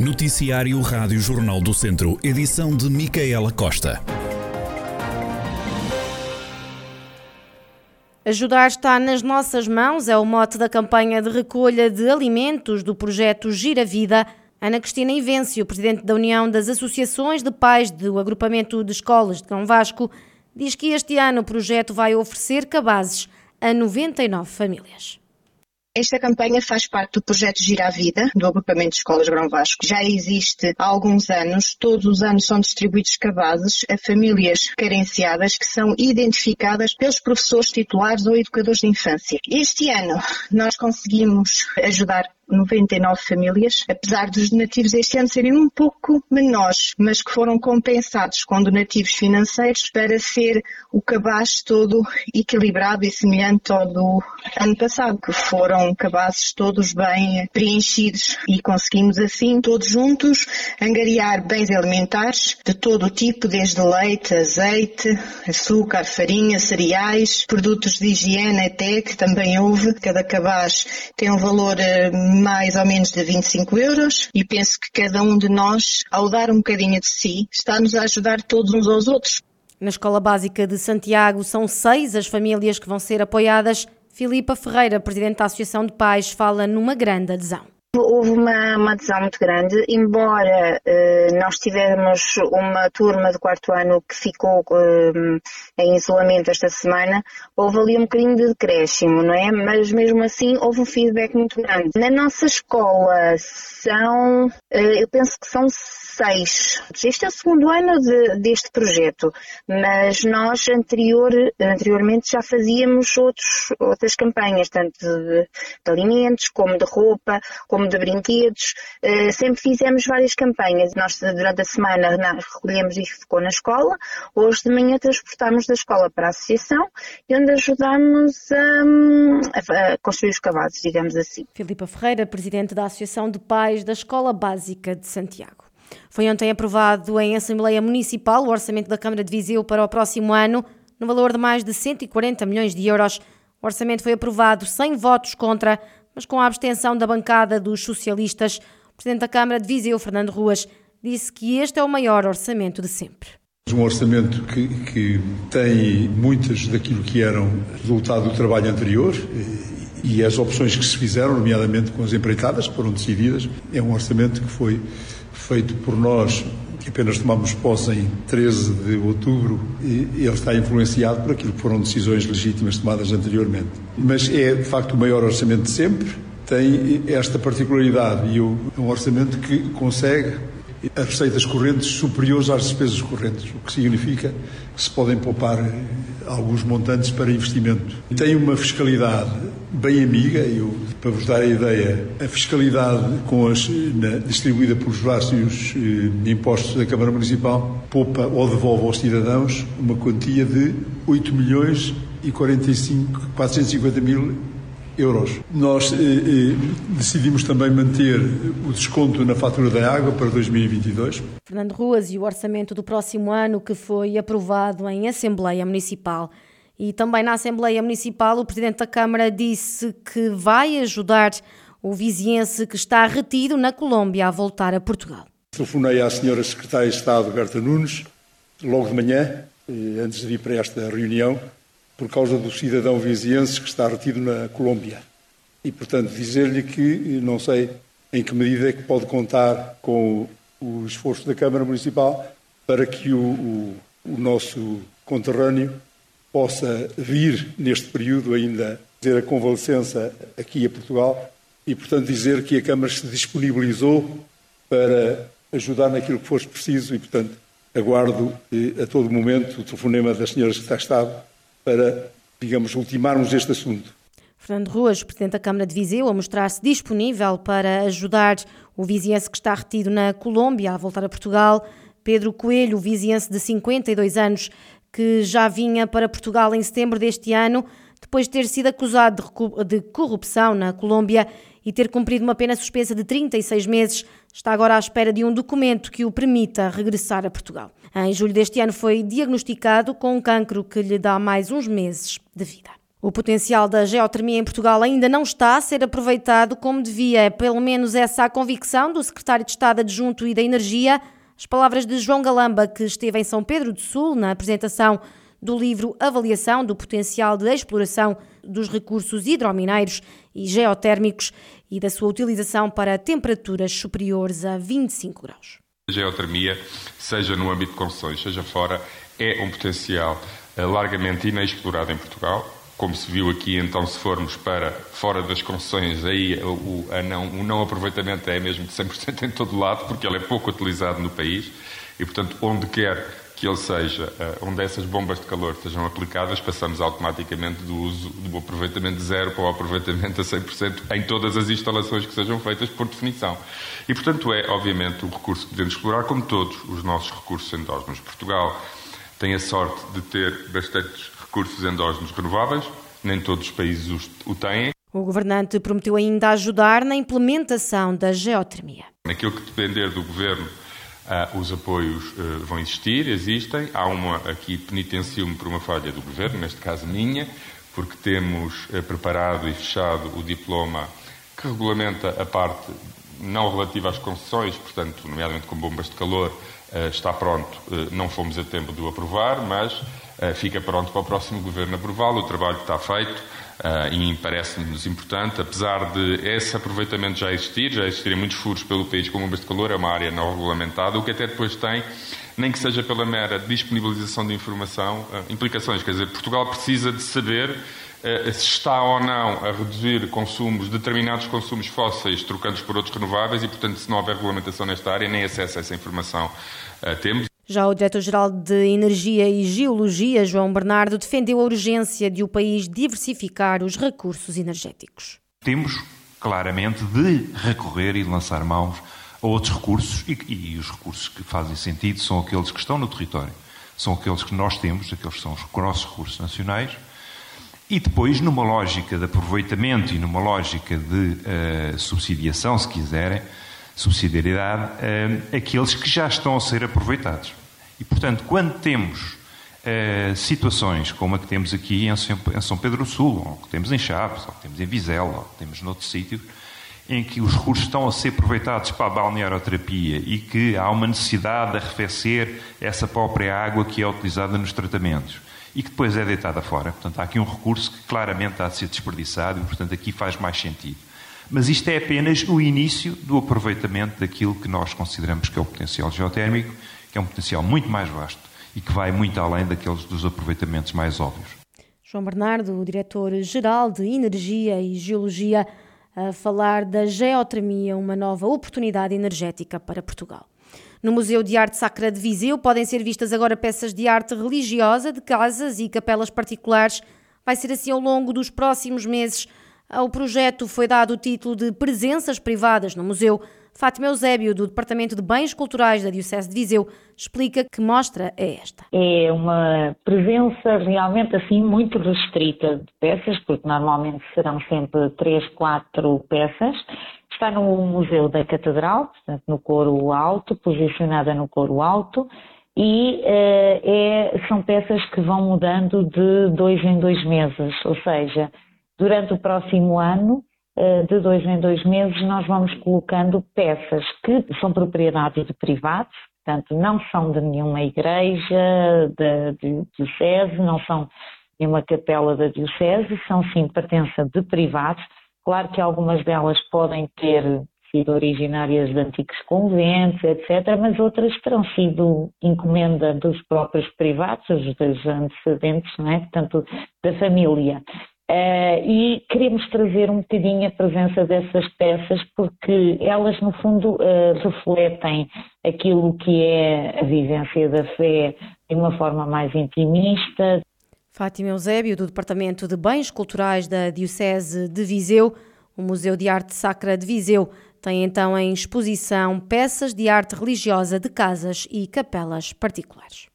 Noticiário Rádio Jornal do Centro, edição de Micaela Costa. Ajudar está nas nossas mãos é o mote da campanha de recolha de alimentos do projeto Gira Vida. Ana Cristina Invencio, presidente da União das Associações de Pais do Agrupamento de Escolas de Cão Vasco, diz que este ano o projeto vai oferecer cabazes a 99 famílias. Esta campanha faz parte do projeto Gira a Vida, do agrupamento de escolas Grão Vasco. Já existe há alguns anos. Todos os anos são distribuídos cabazes a famílias carenciadas que são identificadas pelos professores titulares ou educadores de infância. Este ano nós conseguimos ajudar 99 famílias, apesar dos donativos este ano serem um pouco menores, mas que foram compensados com donativos financeiros para ser o cabaz todo equilibrado e semelhante ao do ano passado, que foram cabazes todos bem preenchidos e conseguimos assim, todos juntos, angariar bens alimentares de todo o tipo, desde leite, azeite, açúcar, farinha, cereais, produtos de higiene até, que também houve. Cada cabaz tem um valor eh, mais ou menos de 25 euros e penso que cada um de nós, ao dar um bocadinho de si, está-nos a ajudar todos uns aos outros. Na Escola Básica de Santiago são seis as famílias que vão ser apoiadas. Filipa Ferreira, presidente da Associação de Pais, fala numa grande adesão. Houve uma, uma, adesão muito grande, embora eh, nós tivermos uma turma de quarto ano que ficou eh, em isolamento esta semana, houve ali um bocadinho de decréscimo, não é? Mas mesmo assim houve um feedback muito grande. Na nossa escola são, eh, eu penso que são seis. Este é o segundo ano de, deste projeto, mas nós anterior, anteriormente já fazíamos outros, outras campanhas, tanto de, de alimentos, como de roupa, como de brinquedos. Uh, sempre fizemos várias campanhas. Nós durante a semana recolhemos e ficou na escola. Hoje de manhã transportámos da escola para a associação e onde ajudámos a, a construir os cavalos, digamos assim. Filipa Ferreira, presidente da Associação de Pais da Escola Básica de Santiago. Foi ontem aprovado em Assembleia Municipal o orçamento da Câmara de Viseu para o próximo ano, no valor de mais de 140 milhões de euros. O orçamento foi aprovado sem votos contra, mas com a abstenção da bancada dos socialistas. O Presidente da Câmara de Viseu, Fernando Ruas, disse que este é o maior orçamento de sempre. Um orçamento que, que tem muitas daquilo que eram resultado do trabalho anterior e as opções que se fizeram, nomeadamente com as empreitadas, que foram decididas. É um orçamento que foi feito por nós, que apenas tomamos posse em 13 de outubro, e ele está influenciado por aquilo que foram decisões legítimas tomadas anteriormente. Mas é, de facto, o maior orçamento de sempre, tem esta particularidade e é um orçamento que consegue as receitas correntes superiores às despesas correntes, o que significa que se podem poupar alguns montantes para investimento. Tem uma fiscalidade bem amiga, eu, para vos dar a ideia, a fiscalidade com as, na, distribuída pelos vários eh, impostos da Câmara Municipal poupa ou devolve aos cidadãos uma quantia de 8 milhões e 45, 450 mil euros. Nós eh, eh, decidimos também manter o desconto na fatura da água para 2022. Fernando Ruas e o orçamento do próximo ano que foi aprovado em Assembleia Municipal. E também na Assembleia Municipal o Presidente da Câmara disse que vai ajudar o viziense que está retido na Colômbia a voltar a Portugal. Telefonei à Senhora Secretária de Estado, Berta Nunes, logo de manhã, eh, antes de vir para esta reunião, por causa do cidadão viziense que está retido na Colômbia. E, portanto, dizer-lhe que não sei em que medida é que pode contar com o esforço da Câmara Municipal para que o, o, o nosso conterrâneo possa vir neste período ainda fazer a convalescença aqui a Portugal e, portanto, dizer que a Câmara se disponibilizou para ajudar naquilo que fosse preciso e, portanto, aguardo eh, a todo momento o telefonema das senhoras que está Estado para, digamos, ultimarmos este assunto. Fernando Ruas, Presidente da Câmara de Viseu, a mostrar-se disponível para ajudar o viziense que está retido na Colômbia a voltar a Portugal. Pedro Coelho, viziense de 52 anos, que já vinha para Portugal em setembro deste ano, depois de ter sido acusado de corrupção na Colômbia e ter cumprido uma pena suspensa de 36 meses, está agora à espera de um documento que o permita regressar a Portugal. Em julho deste ano foi diagnosticado com um cancro que lhe dá mais uns meses de vida. O potencial da geotermia em Portugal ainda não está a ser aproveitado como devia, é pelo menos essa a convicção do secretário de Estado adjunto e da Energia. As palavras de João Galamba, que esteve em São Pedro do Sul na apresentação do livro Avaliação do Potencial de Exploração dos Recursos Hidromineiros e Geotérmicos e da sua utilização para temperaturas superiores a 25 graus. Geotermia, seja no âmbito de concessões, seja fora, é um potencial eh, largamente inexplorado em Portugal. Como se viu aqui, então, se formos para fora das concessões, aí o, não, o não aproveitamento é mesmo de 100% em todo lado, porque ele é pouco utilizado no país e, portanto, onde quer que ele seja, eh, onde essas bombas de calor sejam aplicadas, passamos automaticamente do uso do aproveitamento zero para o aproveitamento a 100% em todas as instalações que sejam feitas por definição. E, portanto, é, obviamente, o recurso que devemos explorar, como todos os nossos recursos endógenos. Portugal tem a sorte de ter bastantes recursos endógenos renováveis, nem todos os países o têm. O governante prometeu ainda ajudar na implementação da geotermia. Naquilo que depender do governo, Uh, os apoios uh, vão existir, existem. Há uma aqui penitencio-me por uma falha do governo, neste caso minha, porque temos uh, preparado e fechado o diploma que regulamenta a parte não relativa às concessões, portanto, nomeadamente com bombas de calor, está pronto. Não fomos a tempo de o aprovar, mas fica pronto para o próximo governo aprová-lo. O trabalho está feito. Uh, e parece-nos importante, apesar de esse aproveitamento já existir, já existirem muitos furos pelo país com bombas de calor, é uma área não regulamentada, o que até depois tem, nem que seja pela mera disponibilização de informação, uh, implicações. Quer dizer, Portugal precisa de saber uh, se está ou não a reduzir consumos, determinados consumos fósseis, trocando-os por outros renováveis, e, portanto, se não houver regulamentação nesta área, nem acesso a essa informação temos. Já o diretor-geral de Energia e Geologia, João Bernardo, defendeu a urgência de o país diversificar os recursos energéticos. Temos claramente de recorrer e de lançar mãos a outros recursos e, e, os recursos que fazem sentido são aqueles que estão no território, são aqueles que nós temos, aqueles que são os nossos recursos nacionais e depois numa lógica de aproveitamento e numa lógica de uh, subsidiação, se quiserem, subsidiariedade, uh, aqueles que já estão a ser aproveitados. E, portanto, quando temos uh, situações como a que temos aqui em São Pedro do Sul, ou que temos em Chaves, ou que temos em Vizela, ou que temos noutro sítio, em que os recursos estão a ser aproveitados para a balnearoterapia e que há uma necessidade de arrefecer essa própria água que é utilizada nos tratamentos e que depois é deitada fora. Portanto, há aqui um recurso que claramente há de ser desperdiçado e, portanto, aqui faz mais sentido. Mas isto é apenas o início do aproveitamento daquilo que nós consideramos que é o potencial geotérmico que é um potencial muito mais vasto e que vai muito além daqueles dos aproveitamentos mais óbvios. João Bernardo, diretor-geral de Energia e Geologia, a falar da geotermia, uma nova oportunidade energética para Portugal. No Museu de Arte Sacra de Viseu podem ser vistas agora peças de arte religiosa de casas e capelas particulares. Vai ser assim ao longo dos próximos meses. Ao projeto foi dado o título de Presenças Privadas no Museu. Fátima Eusébio, do Departamento de Bens Culturais da Diocese de Viseu, explica que mostra é esta. É uma presença realmente assim muito restrita de peças, porque normalmente serão sempre três, quatro peças. Está no Museu da Catedral, portanto no coro alto, posicionada no coro alto, e uh, é, são peças que vão mudando de dois em dois meses, ou seja, durante o próximo ano eh, de dois em dois meses nós vamos colocando peças que são propriedade de privados, portanto não são de nenhuma igreja da diocese, não são de uma capela da diocese, são sim pertença de privados. Claro que algumas delas podem ter sido originárias de antigos conventos, etc., mas outras terão sido encomenda dos próprios privados, os dos antecedentes, não é? portanto, da família. Uh, e queremos trazer um bocadinho a presença dessas peças porque elas, no fundo, uh, refletem aquilo que é a vivência da fé de uma forma mais intimista. Fátima Eusébio, do Departamento de Bens Culturais da Diocese de Viseu, o Museu de Arte Sacra de Viseu tem então em exposição peças de arte religiosa de casas e capelas particulares.